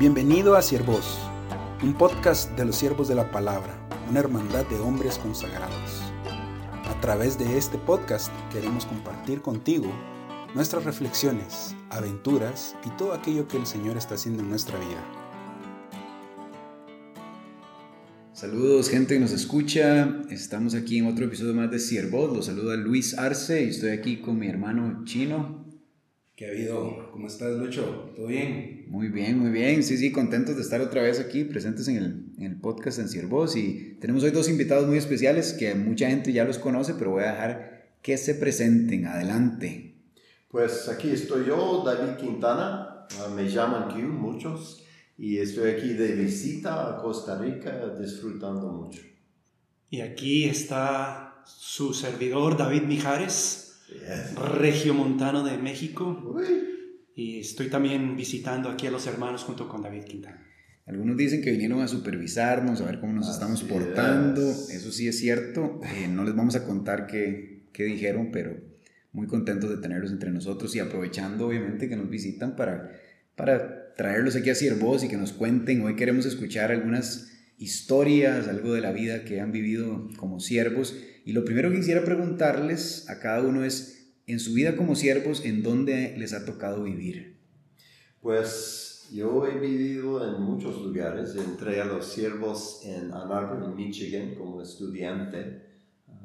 Bienvenido a Siervos, un podcast de los siervos de la palabra, una hermandad de hombres consagrados. A través de este podcast queremos compartir contigo nuestras reflexiones, aventuras y todo aquello que el Señor está haciendo en nuestra vida. Saludos gente que nos escucha, estamos aquí en otro episodio más de Siervos, los saluda Luis Arce y estoy aquí con mi hermano Chino. ¿Qué ha habido? ¿Cómo estás, Lucho? ¿Todo bien? Muy bien, muy bien. Sí, sí, contentos de estar otra vez aquí, presentes en el, en el podcast en Siervos. Y tenemos hoy dos invitados muy especiales que mucha gente ya los conoce, pero voy a dejar que se presenten. Adelante. Pues aquí estoy yo, David Quintana. Ah, me llaman Q muchos. Y estoy aquí de visita a Costa Rica, disfrutando mucho. Y aquí está su servidor, David Mijares regiomontano de México. Y estoy también visitando aquí a los hermanos junto con David Quintana. Algunos dicen que vinieron a supervisarnos, a ver cómo nos estamos portando. Eso sí es cierto. Eh, no les vamos a contar qué, qué dijeron, pero muy contentos de tenerlos entre nosotros y aprovechando obviamente que nos visitan para, para traerlos aquí a Siervos y que nos cuenten. Hoy queremos escuchar algunas historias, algo de la vida que han vivido como siervos y lo primero que quisiera preguntarles a cada uno es, en su vida como siervos, ¿en dónde les ha tocado vivir? Pues yo he vivido en muchos lugares. Entré a los siervos en Ann Arbor, en Michigan, como estudiante.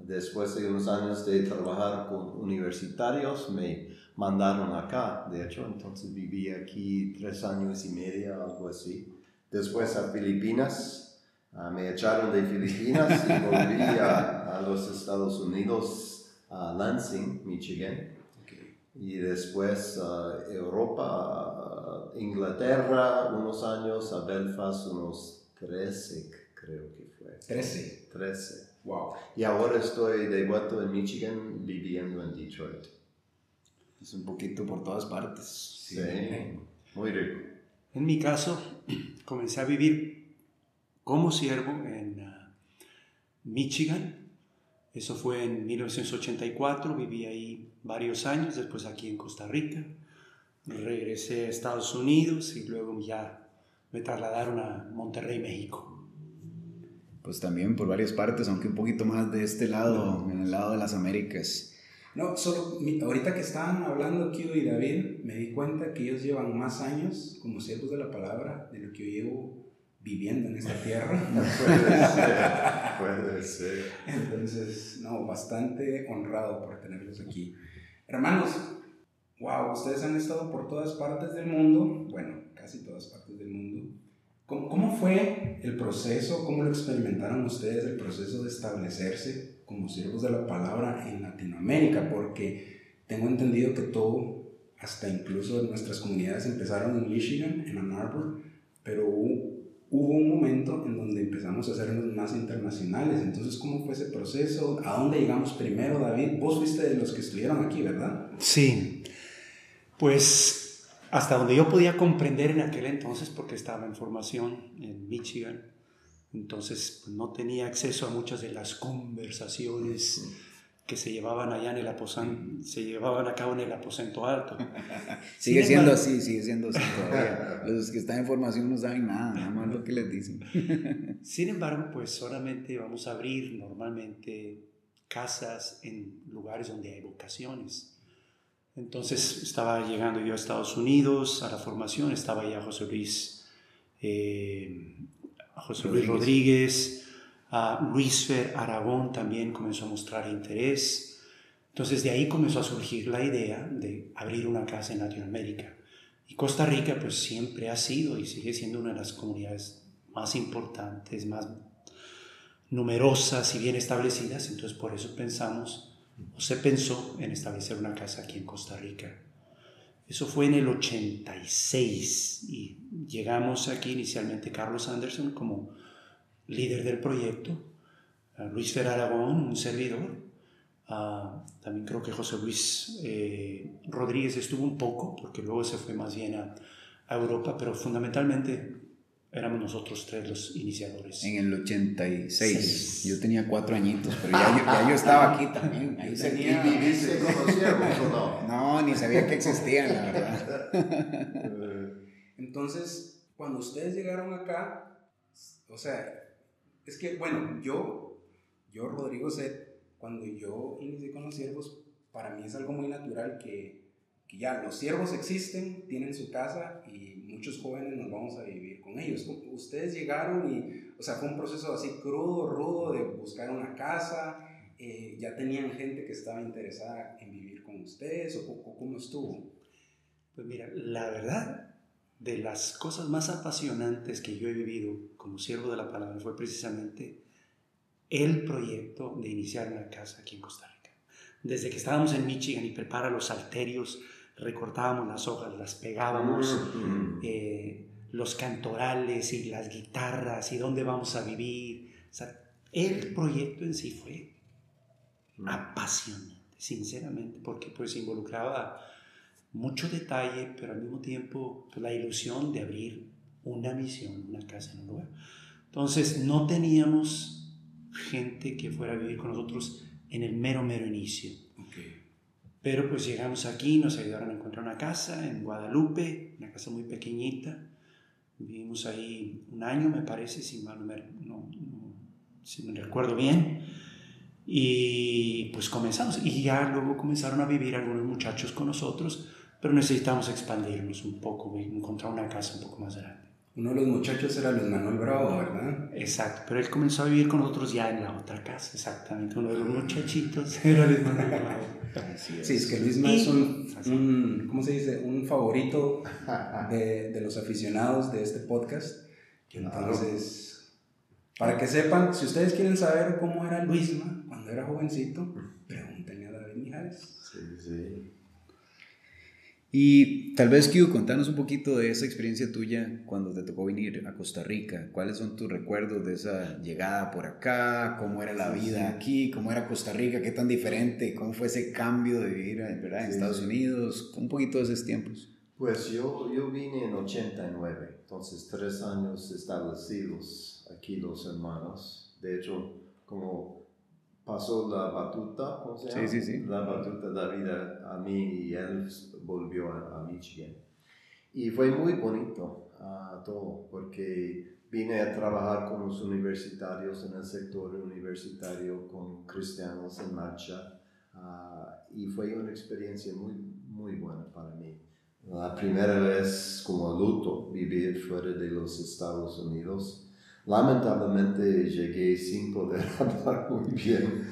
Después de unos años de trabajar con universitarios, me mandaron acá, de hecho, entonces viví aquí tres años y medio, algo así. Después a Filipinas, Ah, me echaron de Filipinas y volví a, a, los Estados Unidos, a Lansing, Michigan. Y después a Europa, Inglaterra unos años, a Belfast unos 13, creo que fue. 13. 13. Wow. Y ahora estoy de vuelta en Michigan viviendo en Detroit. Es un poquito por todas partes. Sí, muy rico. En mi caso, comencé a vivir como siervo en uh, Michigan. Eso fue en 1984, viví ahí varios años, después aquí en Costa Rica. Regresé a Estados Unidos y luego ya me trasladaron a Monterrey, México. Pues también por varias partes, aunque un poquito más de este lado, en el lado de las Américas. No, solo ahorita que estaban hablando Kido y David, me di cuenta que ellos llevan más años como siervos de la palabra de lo que yo llevo viviendo en esta tierra. puede ser, puede ser. Entonces, no, bastante honrado por tenerlos aquí. Hermanos, wow, ustedes han estado por todas partes del mundo, bueno, casi todas partes del mundo. ¿Cómo, ¿Cómo, fue el proceso, cómo lo experimentaron ustedes, el proceso de establecerse como siervos de la palabra en Latinoamérica? Porque tengo entendido que todo, hasta incluso nuestras comunidades empezaron en Michigan, en Ann Arbor, pero hubo un momento en donde empezamos a hacernos más internacionales. Entonces, ¿cómo fue ese proceso? ¿A dónde llegamos primero, David? Vos fuiste de los que estuvieron aquí, ¿verdad? Sí. Pues hasta donde yo podía comprender en aquel entonces, porque estaba en formación en Michigan, entonces pues, no tenía acceso a muchas de las conversaciones que se llevaban allá en el aposento, se llevaban a cabo en el aposento alto. sigue siendo así, sigue siendo así todavía. Los que están en formación no saben nada, nada más lo que les dicen. Sin embargo, pues solamente vamos a abrir normalmente casas en lugares donde hay vocaciones. Entonces estaba llegando yo a Estados Unidos a la formación, estaba ya José Luis, eh, José Luis Rodríguez Luis Fer Aragón también comenzó a mostrar interés. Entonces de ahí comenzó a surgir la idea de abrir una casa en Latinoamérica. Y Costa Rica pues siempre ha sido y sigue siendo una de las comunidades más importantes, más numerosas y bien establecidas. Entonces por eso pensamos o se pensó en establecer una casa aquí en Costa Rica. Eso fue en el 86 y llegamos aquí inicialmente Carlos Anderson como líder del proyecto, Luis Fer Aragón, un servidor, también creo que José Luis eh, Rodríguez estuvo un poco, porque luego se fue más bien a, Europa, pero fundamentalmente éramos nosotros tres los iniciadores. En el 86, yo tenía cuatro añitos, pero ya, yo, estaba aquí también. Ahí tenía... ¿Y viviste o no? No, ni sabía que existían, la verdad. Entonces, Cuando ustedes llegaron acá, o sea, es que, bueno, yo, yo, Rodrigo Set, cuando yo inicié con los siervos, para mí es algo muy natural que, que ya los siervos existen, tienen su casa y muchos jóvenes nos vamos a vivir con ellos. Ustedes llegaron y, o sea, fue un proceso así crudo, rudo de buscar una casa, eh, ya tenían gente que estaba interesada en vivir con ustedes o, o cómo estuvo. Pues mira, la verdad, de las cosas más apasionantes que yo he vivido como siervo de la palabra fue precisamente el proyecto de iniciar una casa aquí en Costa Rica. Desde que estábamos en Michigan y prepara los salterios, recortábamos las hojas, las pegábamos, mm. eh, los cantorales y las guitarras y dónde vamos a vivir. O sea, el proyecto en sí fue mm. apasionante, sinceramente, porque pues involucraba mucho detalle, pero al mismo tiempo pues, la ilusión de abrir una misión, una casa en un lugar. Entonces no teníamos gente que fuera a vivir con nosotros en el mero, mero inicio. Pero pues llegamos aquí, nos ayudaron a encontrar una casa en Guadalupe, una casa muy pequeñita. Vivimos ahí un año, me parece, si mal no no, si me recuerdo bien. Y pues comenzamos. Y ya luego comenzaron a vivir algunos muchachos con nosotros pero necesitamos expandirnos un poco, encontrar una casa un poco más grande. Uno de los muchachos era Luis Manuel Bravo, ¿verdad? Exacto, pero él comenzó a vivir con nosotros ya en la otra casa, exactamente. Uno de los muchachitos era Luis Manuel Bravo. Sí, es que Luis Manuel es un, ¿cómo se dice? Un favorito de, de los aficionados de este podcast. Entonces, para que sepan, si ustedes quieren saber cómo era Luisma cuando era jovencito, pregúntenle a David Mijares. Sí, sí. Y tal vez, Q, contanos un poquito de esa experiencia tuya cuando te tocó venir a Costa Rica. ¿Cuáles son tus recuerdos de esa llegada por acá? ¿Cómo era la vida aquí? ¿Cómo era Costa Rica? ¿Qué tan diferente? ¿Cómo fue ese cambio de vivir ¿verdad? en Estados Unidos? Un poquito de esos tiempos. Pues yo, yo vine en 89, entonces tres años establecidos aquí los hermanos. De hecho, como pasó la batuta, ¿cómo se llama? Sí, sí, sí. La batuta David a, a mí y él volvió a, Michigan. Y fue muy bonito uh, todo, porque vine a trabajar con los universitarios en el sector universitario, con cristianos en marcha, uh, y fue una experiencia muy, muy buena para mí. La primera vez como adulto vivir fuera de los Estados Unidos, Lamentablemente llegué sin poder hablar muy bien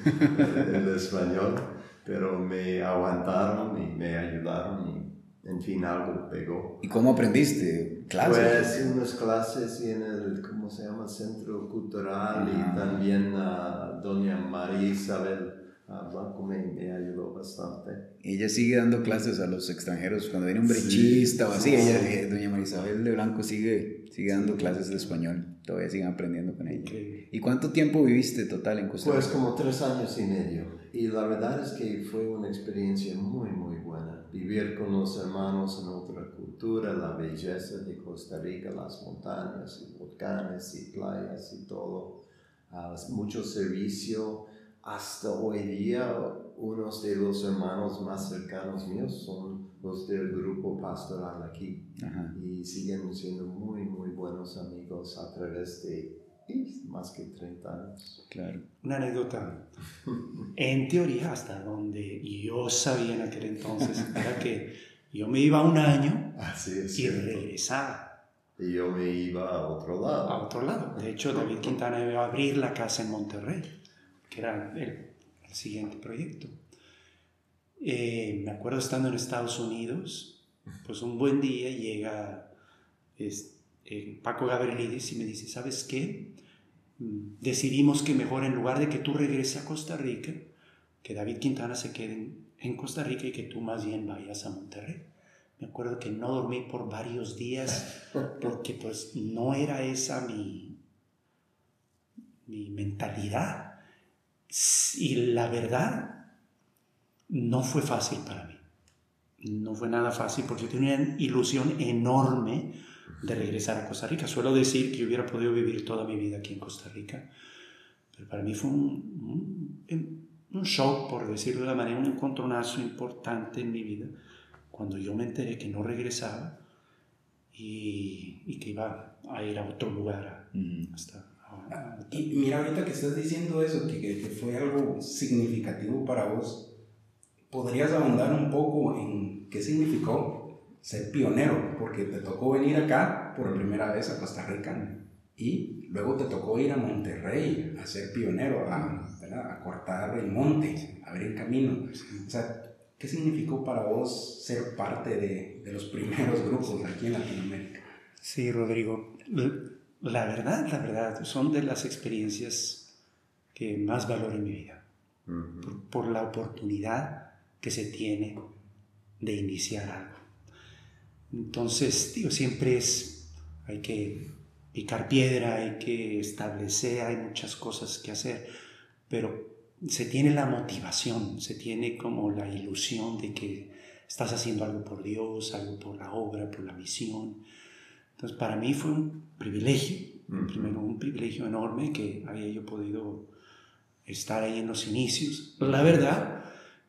el español, pero me aguantaron y me ayudaron y en fin algo pegó. ¿Y cómo aprendiste? ¿Clases? Pues unas clases en el, ¿cómo se llama? Centro Cultural y ah. también a doña María Isabel Blanco me, me, ayudó bastante. Ella sigue dando clases a los extranjeros cuando viene un brechista o así. Ella, eh, doña María Isabel de Blanco sigue, sigue dando clases de español. Todavía siguen aprendiendo con ella. ¿Y cuánto tiempo viviste total en Costa Rica? Pues como tres años y medio. Y la verdad es que fue una experiencia muy, muy buena. Vivir con los hermanos en otra cultura, la belleza de Costa Rica, las montañas y volcanes y playas y todo. Uh, mucho servicio hasta hoy día unos de los hermanos más cercanos míos son los del grupo pastoral aquí y siguen siendo muy muy buenos amigos a través de más que 30 años. Claro. Una anécdota. En teoría, hasta donde yo sabía en aquel entonces, era que yo me iba un año y regresaba. Y yo me iba a otro lado. A otro lado. De hecho, David Quintana iba a abrir la casa en Monterrey que era el, siguiente proyecto. Eh, me acuerdo estando en Estados Unidos, pues un buen día llega eh, Paco Gabrielidis y me dice, ¿sabes qué? Decidimos que mejor en lugar de que tú regreses a Costa Rica, que David Quintana se quede en, en Costa Rica y que tú más bien vayas a Monterrey. Me acuerdo que no dormí por varios días porque pues no era esa mi, mi mentalidad. Y la verdad, no fue fácil para mí. No fue nada fácil porque tenía una ilusión enorme de regresar a Costa Rica. Suelo decir que hubiera podido vivir toda mi vida aquí en Costa Rica, pero para mí fue un, un, un shock, por decirlo de la manera, un encontronazo importante en mi vida cuando yo me enteré que no regresaba y y que iba a ir a otro lugar. Hasta, Y mira, ahorita que estás diciendo eso, que, que, fue algo significativo para vos, ¿podrías ahondar un poco en qué significó ser pionero? Porque te tocó venir acá por primera vez a Costa Rica y luego te tocó ir a Monterrey a ser pionero, a, a cortar el monte, a abrir camino. O sea, ¿qué significó para vos ser parte de, de los primeros grupos aquí en Latinoamérica? Sí, Rodrigo. La verdad, la verdad, son de las experiencias que más valoro en mi vida. Por la oportunidad que se tiene de iniciar algo. Entonces, digo, siempre es, hay que picar piedra, hay que establecer, hay muchas cosas que hacer, pero se tiene la motivación, se tiene como la ilusión de que estás haciendo algo por Dios, algo por la obra, por la misión. Entonces, para mí fue un privilegio, primero un privilegio enorme que había yo podido estar ahí en los inicios. La verdad,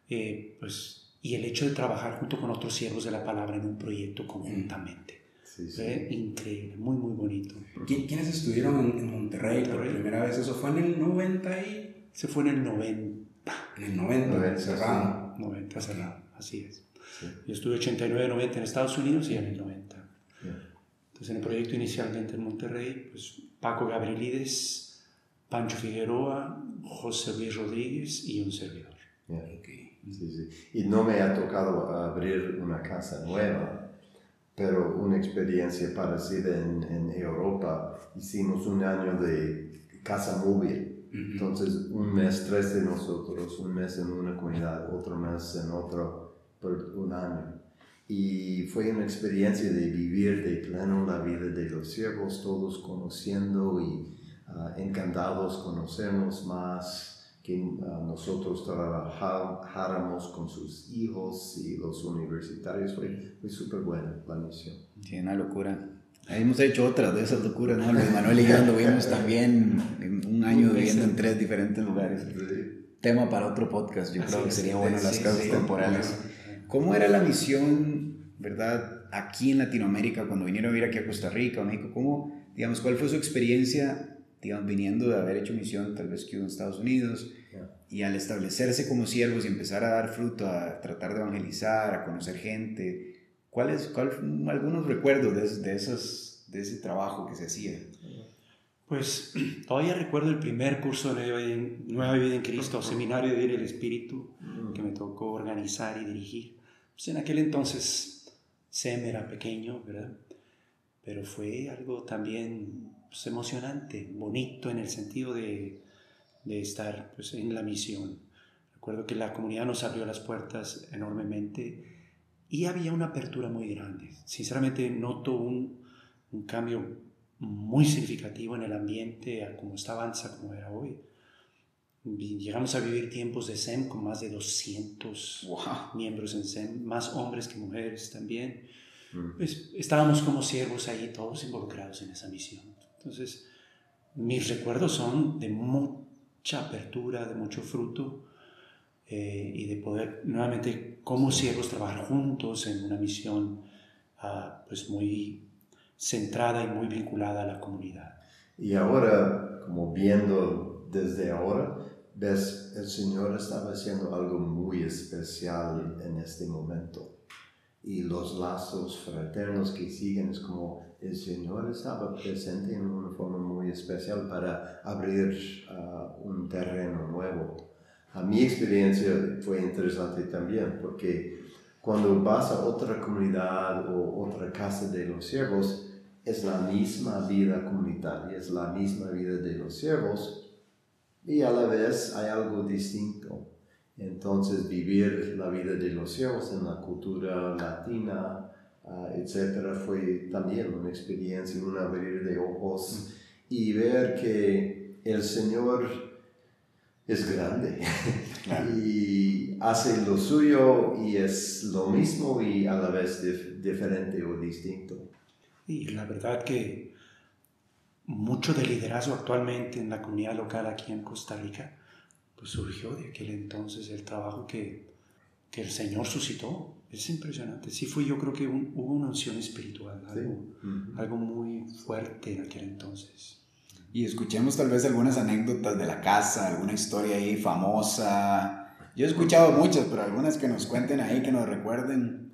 eh, pues, y el hecho de trabajar junto con otros siervos de la palabra en un proyecto conjuntamente. Sí, sí. Fue increíble, muy, muy bonito. ¿Qui- ¿Quiénes estuvieron en, en Monterrey por Monterrey. primera vez? Eso fue en el 90 y... Se fue en el 90, En el 90, 90, cerrado. 90 cerrado, así es. Sí. Yo estuve 89-90 en Estados Unidos y en el 90. Entonces, en el proyecto inicialmente en Monterrey, pues Paco Gabrielides, Pancho Figueroa, José Luis Rodríguez y un servidor. Yeah. Ok. Sí, sí. Y no me ha tocado abrir una casa nueva, pero una experiencia parecida en, en Europa. Hicimos un año de casa móvil. Entonces, un mes tres de nosotros, un mes en una comunidad, otro mes en otro, por un año. Y fue una experiencia de vivir de pleno la vida de los siervos, todos conociendo y ah, encantados conocernos más, que ah, nosotros trabajáramos con sus hijos y los universitarios. Fue, fue súper buena la misión. Sí, una locura. Ahí hemos hecho otras de esas locuras, ¿no? Luis Manuel y yo anduvimos también un año viviendo en tres diferentes lugares. Tema para otro podcast, yo Así creo que sería bueno las sí. temporales. ¿Cómo era la misión, verdad, aquí en Latinoamérica, cuando vinieron a vivir aquí a Costa Rica, a México? ¿Cómo, digamos, cuál fue su experiencia, digamos, viniendo de haber hecho misión tal vez que en Estados Unidos y al establecerse como siervos y empezar a dar fruto, a tratar de evangelizar, a conocer gente? ¿Cuáles cuál, algunos recuerdos de, de, esos, de ese trabajo que se hacía? Pues todavía recuerdo el primer curso de Nueva Vida en- Nueva Vida en Cristo, seminario de Vida del Espíritu, que me tocó organizar y dirigir. Pues en aquel entonces Sem era pequeño, ¿verdad? Pero fue algo también pues, emocionante, bonito en el sentido de, de estar pues, en la misión. Recuerdo que la comunidad nos abrió las puertas enormemente y había una apertura muy grande. Sinceramente noto un, un cambio muy significativo en el ambiente a como está avanza como era hoy. Llegamos a vivir tiempos de SEM con más de 200 ¡Wow! miembros en SEM, más hombres que mujeres también. Mm. Pues, estábamos como siervos ahí, todos involucrados en esa misión. Entonces, mis recuerdos son de mucha apertura, de mucho fruto eh, y de poder nuevamente como siervos trabajar juntos en una misión ah, pues muy centrada y muy vinculada a la comunidad. Y ahora, como viendo desde ahora, ves, el Señor estaba haciendo algo muy especial en este momento. Y los lazos fraternos que siguen es como el Señor estaba presente en una forma muy especial para abrir ah, un terreno nuevo. A mi experiencia fue interesante también porque cuando vas a otra comunidad o otra casa de los siervos, es la misma vida comunitaria, es la misma vida de los siervos y a la vez hay algo distinto. Entonces vivir la vida de los siervos en la cultura latina, ah, etcétera, fue también una experiencia, un abrir de ojos y ver que el Señor es grande y hace lo suyo y es lo mismo y a la vez dif- diferente o distinto. Y la verdad que mucho de liderazgo actualmente en la comunidad local aquí en Costa Rica, pues surgió de aquel entonces el trabajo que, que el Señor suscitó Es impresionante. Sí fue, yo creo que un- hubo una unción espiritual, algo, Ujú. algo muy fuerte en aquel entonces. Y escuchemos tal vez algunas anécdotas de la casa, alguna historia ahí famosa. Yo he escuchado muchas, pero algunas que nos cuenten ahí, que nos recuerden.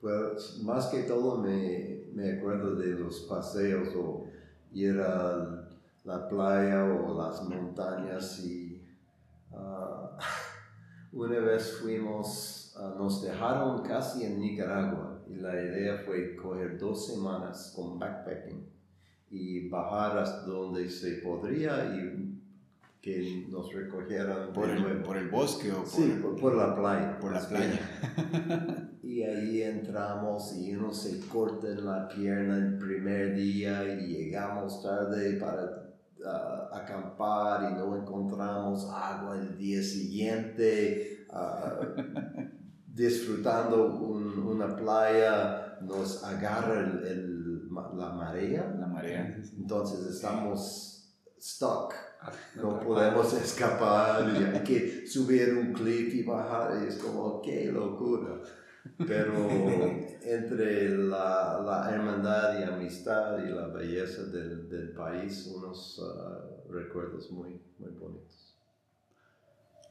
Pues más que todo me, me acuerdo de los paseos o ir a la playa o las montañas y ah, una vez fuimos, ah, nos dejaron casi en Nicaragua y la idea fue coger dos semanas con backpacking y bajar hasta donde se podría y que nos recogieran Por el, nuevo. por el bosque o por, Sí, por, por la playa. por la playa. Y ahí entramos y uno se corta en la pierna el primer día y llegamos tarde para ah, acampar y no encontramos agua el día siguiente. ah, disfrutando un- una playa, nos agarra el- marea, La marea. entonces estamos stuck no podemos escapar y hay que subir un cliff y bajar y es como qué locura pero entre la, la hermandad y amistad y la belleza del, del país unos ah, recuerdos muy muy bonitos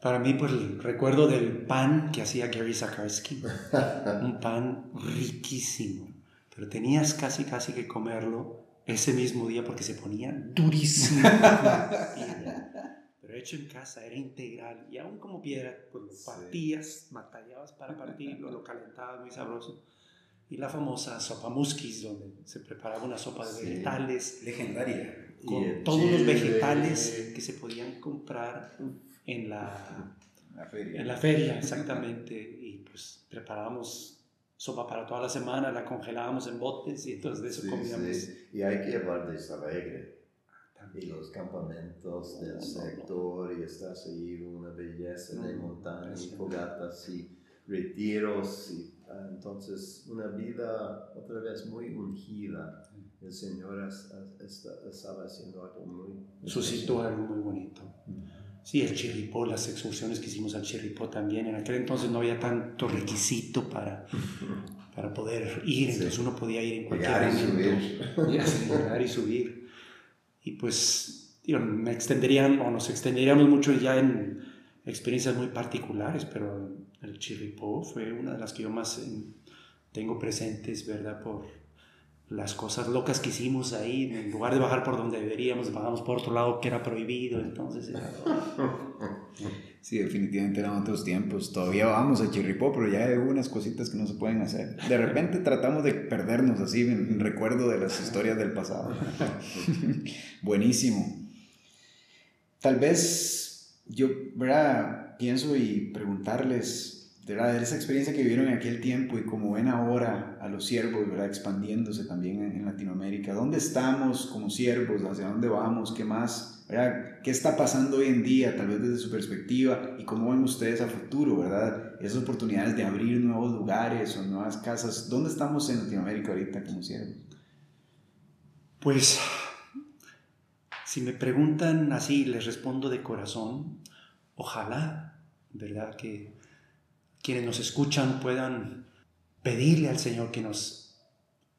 Para mí, pues el recuerdo del pan que hacía Gary Zakarsky. un pan riquísimo. Pero tenías casi, casi que comerlo ese mismo día porque se ponía durísimo. Pero hecho en casa, era integral. Y aún como piedra, pues lo partías, batallabas para partirlo, lo calentabas muy sabroso. Y la famosa sopa muskis, donde se preparaba una sopa de vegetales Legendaria. Con todos los chile. vegetales que se podían comprar en la, La feria. en la feria, exactamente. Y pues preparábamos sopa para toda la semana, la congelábamos en botes y entonces de eso Sí, comíamos. sí. y hay que hablar de Salegre y los campamentos del No, no, no. sector y estás ahí una belleza de Mm, montaña y fogatas y retiros y ah, entonces una vida otra vez muy ungida el Señor estaba haciendo algo muy suscitó algo muy bonito. Sí, el chirripó, las excursiones que hicimos al chirripó también. En aquel entonces no había tanto requisito para, para poder ir, entonces Sí. uno podía ir en cualquier llegar y subir llegar y subir. Y pues, digo, me extenderían, o nos extenderíamos mucho ya en experiencias muy particulares, pero el chirripó fue una de las que yo más eh, tengo presentes, ¿verdad? Por las cosas locas que hicimos ahí, en lugar de bajar por donde deberíamos, bajamos por otro lado que era prohibido, entonces era- Sí, definitivamente eran otros tiempos. Todavía vamos a Chirripó, pero ya hay algunas cositas que no se pueden hacer. De repente tratamos de perdernos así en, en recuerdo de las historias del pasado. Buenísimo. Tal vez yo, ¿verdad? Pienso y preguntarles, ¿verdad? De esa experiencia que vivieron en aquel tiempo y como ven ahora a los siervos, ¿verdad? Expandiéndose también en, en Latinoamérica. ¿Dónde estamos como siervos? ¿Hacia dónde vamos? ¿Qué más? ¿verdad? ¿Qué está pasando hoy en día, tal vez desde su perspectiva? ¿Y cómo ven ustedes a futuro, verdad? Esas oportunidades de abrir nuevos lugares o nuevas casas. ¿Dónde estamos en Latinoamérica ahorita como siervos? Pues, si me preguntan así, les respondo de corazón, ojalá, ¿verdad? Que quienes nos escuchan puedan pedirle al Señor que nos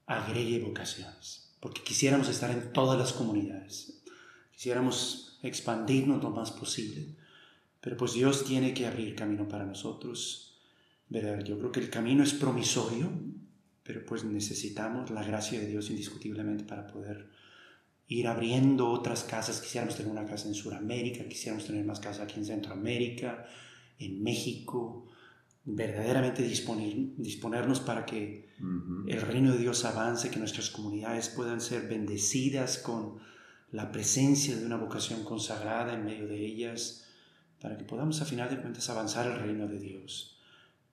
agregue vocaciones, porque quisiéramos estar en todas las comunidades, quisiéramos expandirnos lo más posible, pero pues Dios tiene que abrir camino para nosotros, ¿verdad? Yo creo que el camino es promisorio, pero pues necesitamos la gracia de Dios indiscutiblemente para poder ir abriendo otras casas. Quisiéramos tener una casa en Sudamérica, quisiéramos tener más casas aquí en Centroamérica, en México, verdaderamente disponer, disponernos para que el reino de Dios avance, que nuestras comunidades puedan ser bendecidas con la presencia de una vocación consagrada en medio de ellas, para que podamos a final de cuentas avanzar el reino de Dios.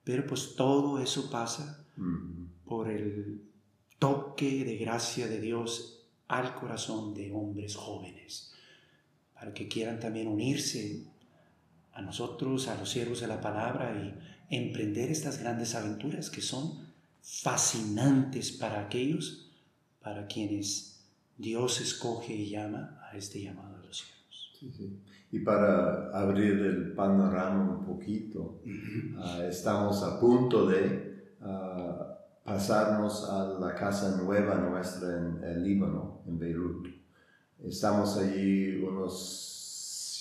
Pero pues todo eso pasa por el toque de gracia de Dios al corazón de hombres jóvenes, para que quieran también unirse a nosotros, a los siervos de la palabra y emprender estas grandes aventuras que son fascinantes para aquellos para quienes Dios escoge y llama a este llamado de los siervos. Sí, sí. Y para abrir el panorama un poquito, Ujú. ah, estamos a punto de ah, pasarnos a la casa nueva nuestra en el Líbano, en Beirut. Estamos allí unos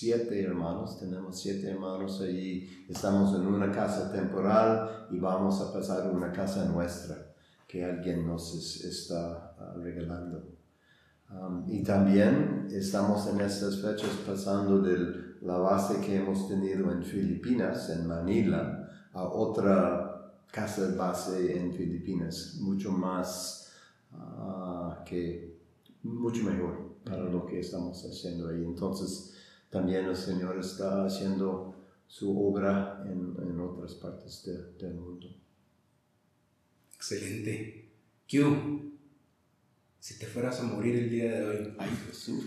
siete hermanos, tenemos siete hermanos allí, estamos en una casa temporal y vamos a pasar una casa nuestra que alguien nos está ah, regalando. Y también estamos en estas fechas pasando de la base que hemos tenido en Filipinas, en Manila, a otra casa base en Filipinas, mucho más uh, que, mucho mejor para lo que estamos haciendo ahí. Entonces, también el Señor está haciendo su obra en, en otras partes del mundo. Excelente. Q, si te fueras a morir el día de hoy, ay Jesús,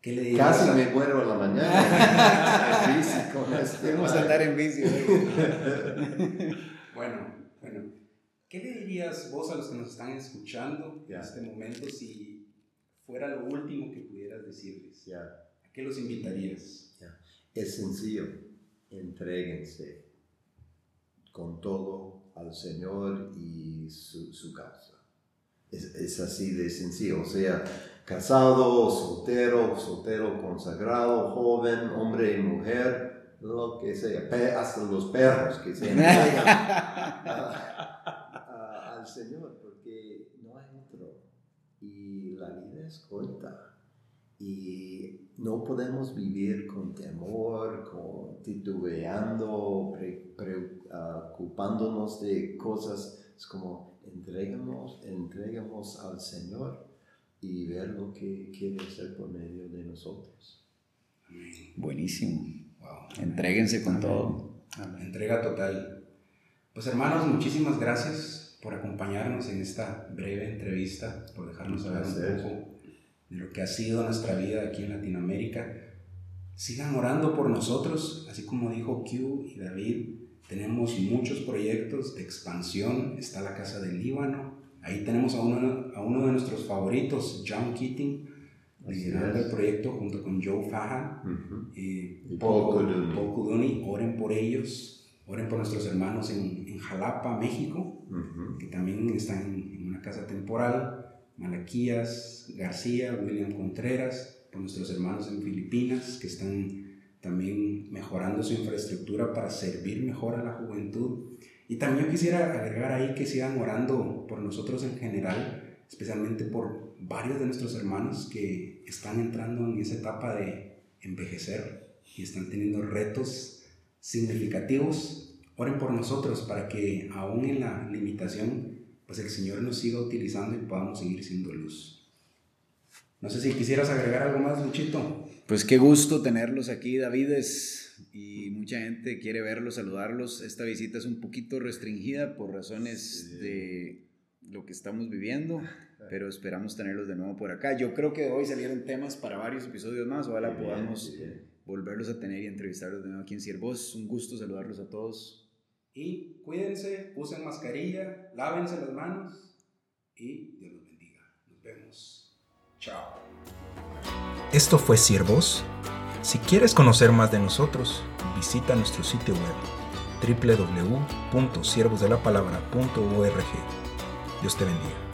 ¿qué le dirías? Casi me muero a la mañana. este Vamos a andar en vicio. bueno, bueno. ¿Qué le dirías vos a los que nos están escuchando en este momento si fuera lo último que pudieras decirles? Yeah. ¿A qué los invitarías? Es sencillo. Entréguense con todo al Señor y su, su casa. Es, es, así de sencillo, o sea, casado, soltero, soltero consagrado, joven, hombre y mujer, lo que sea, hasta los perros que se entregan al Señor, porque no hay otro. Y la vida es corta. Y no podemos vivir con temor, con titubeando, preocupándonos de cosas. Es como entregamos, entregamos al Señor y ver lo que quiere hacer por medio de nosotros. Buenísimo. Wow. Entréguense con todo. Entrega total. Pues hermanos, muchísimas gracias por acompañarnos en esta breve entrevista, por dejarnos saber un poco de lo que ha sido nuestra vida aquí en Latinoamérica. Sigan orando por nosotros, así como dijo Q y David. Tenemos muchos proyectos de expansión. Está la Casa del Líbano. Ahí tenemos a uno, a uno de nuestros favoritos, John Keating, liderando el proyecto junto con Joe Faja y Paul Kuduni. Oren por ellos. Oren por nuestros hermanos en, en Jalapa, México, que también están en una casa temporal. Malaquías García, William Contreras, por nuestros hermanos en Filipinas que están también mejorando su infraestructura para servir mejor a la juventud. Y también quisiera agregar ahí que sigan orando por nosotros en general, especialmente por varios de nuestros hermanos que están entrando en esa etapa de envejecer y están teniendo retos significativos. Oren por nosotros para que aún en la limitación pues el Señor nos siga utilizando y podamos seguir siendo luz. No sé si quisieras agregar algo más, Luchito. Pues qué gusto tenerlos aquí, Davides, y mucha gente quiere verlos, saludarlos. Esta visita es un poquito restringida por razones de lo que estamos viviendo, pero esperamos tenerlos de nuevo por acá. Yo creo que hoy salieron temas para varios episodios más, ojalá podamos volverlos a tener y entrevistarlos de nuevo aquí en Siervos. Un gusto saludarlos a todos. Y cuídense, usen mascarilla, lávense las manos y Dios los bendiga. Nos vemos. Chao. Esto fue Siervos. Si quieres conocer más de nosotros, visita nuestro sitio web www.siervosdelapalabra.org. Dios te bendiga.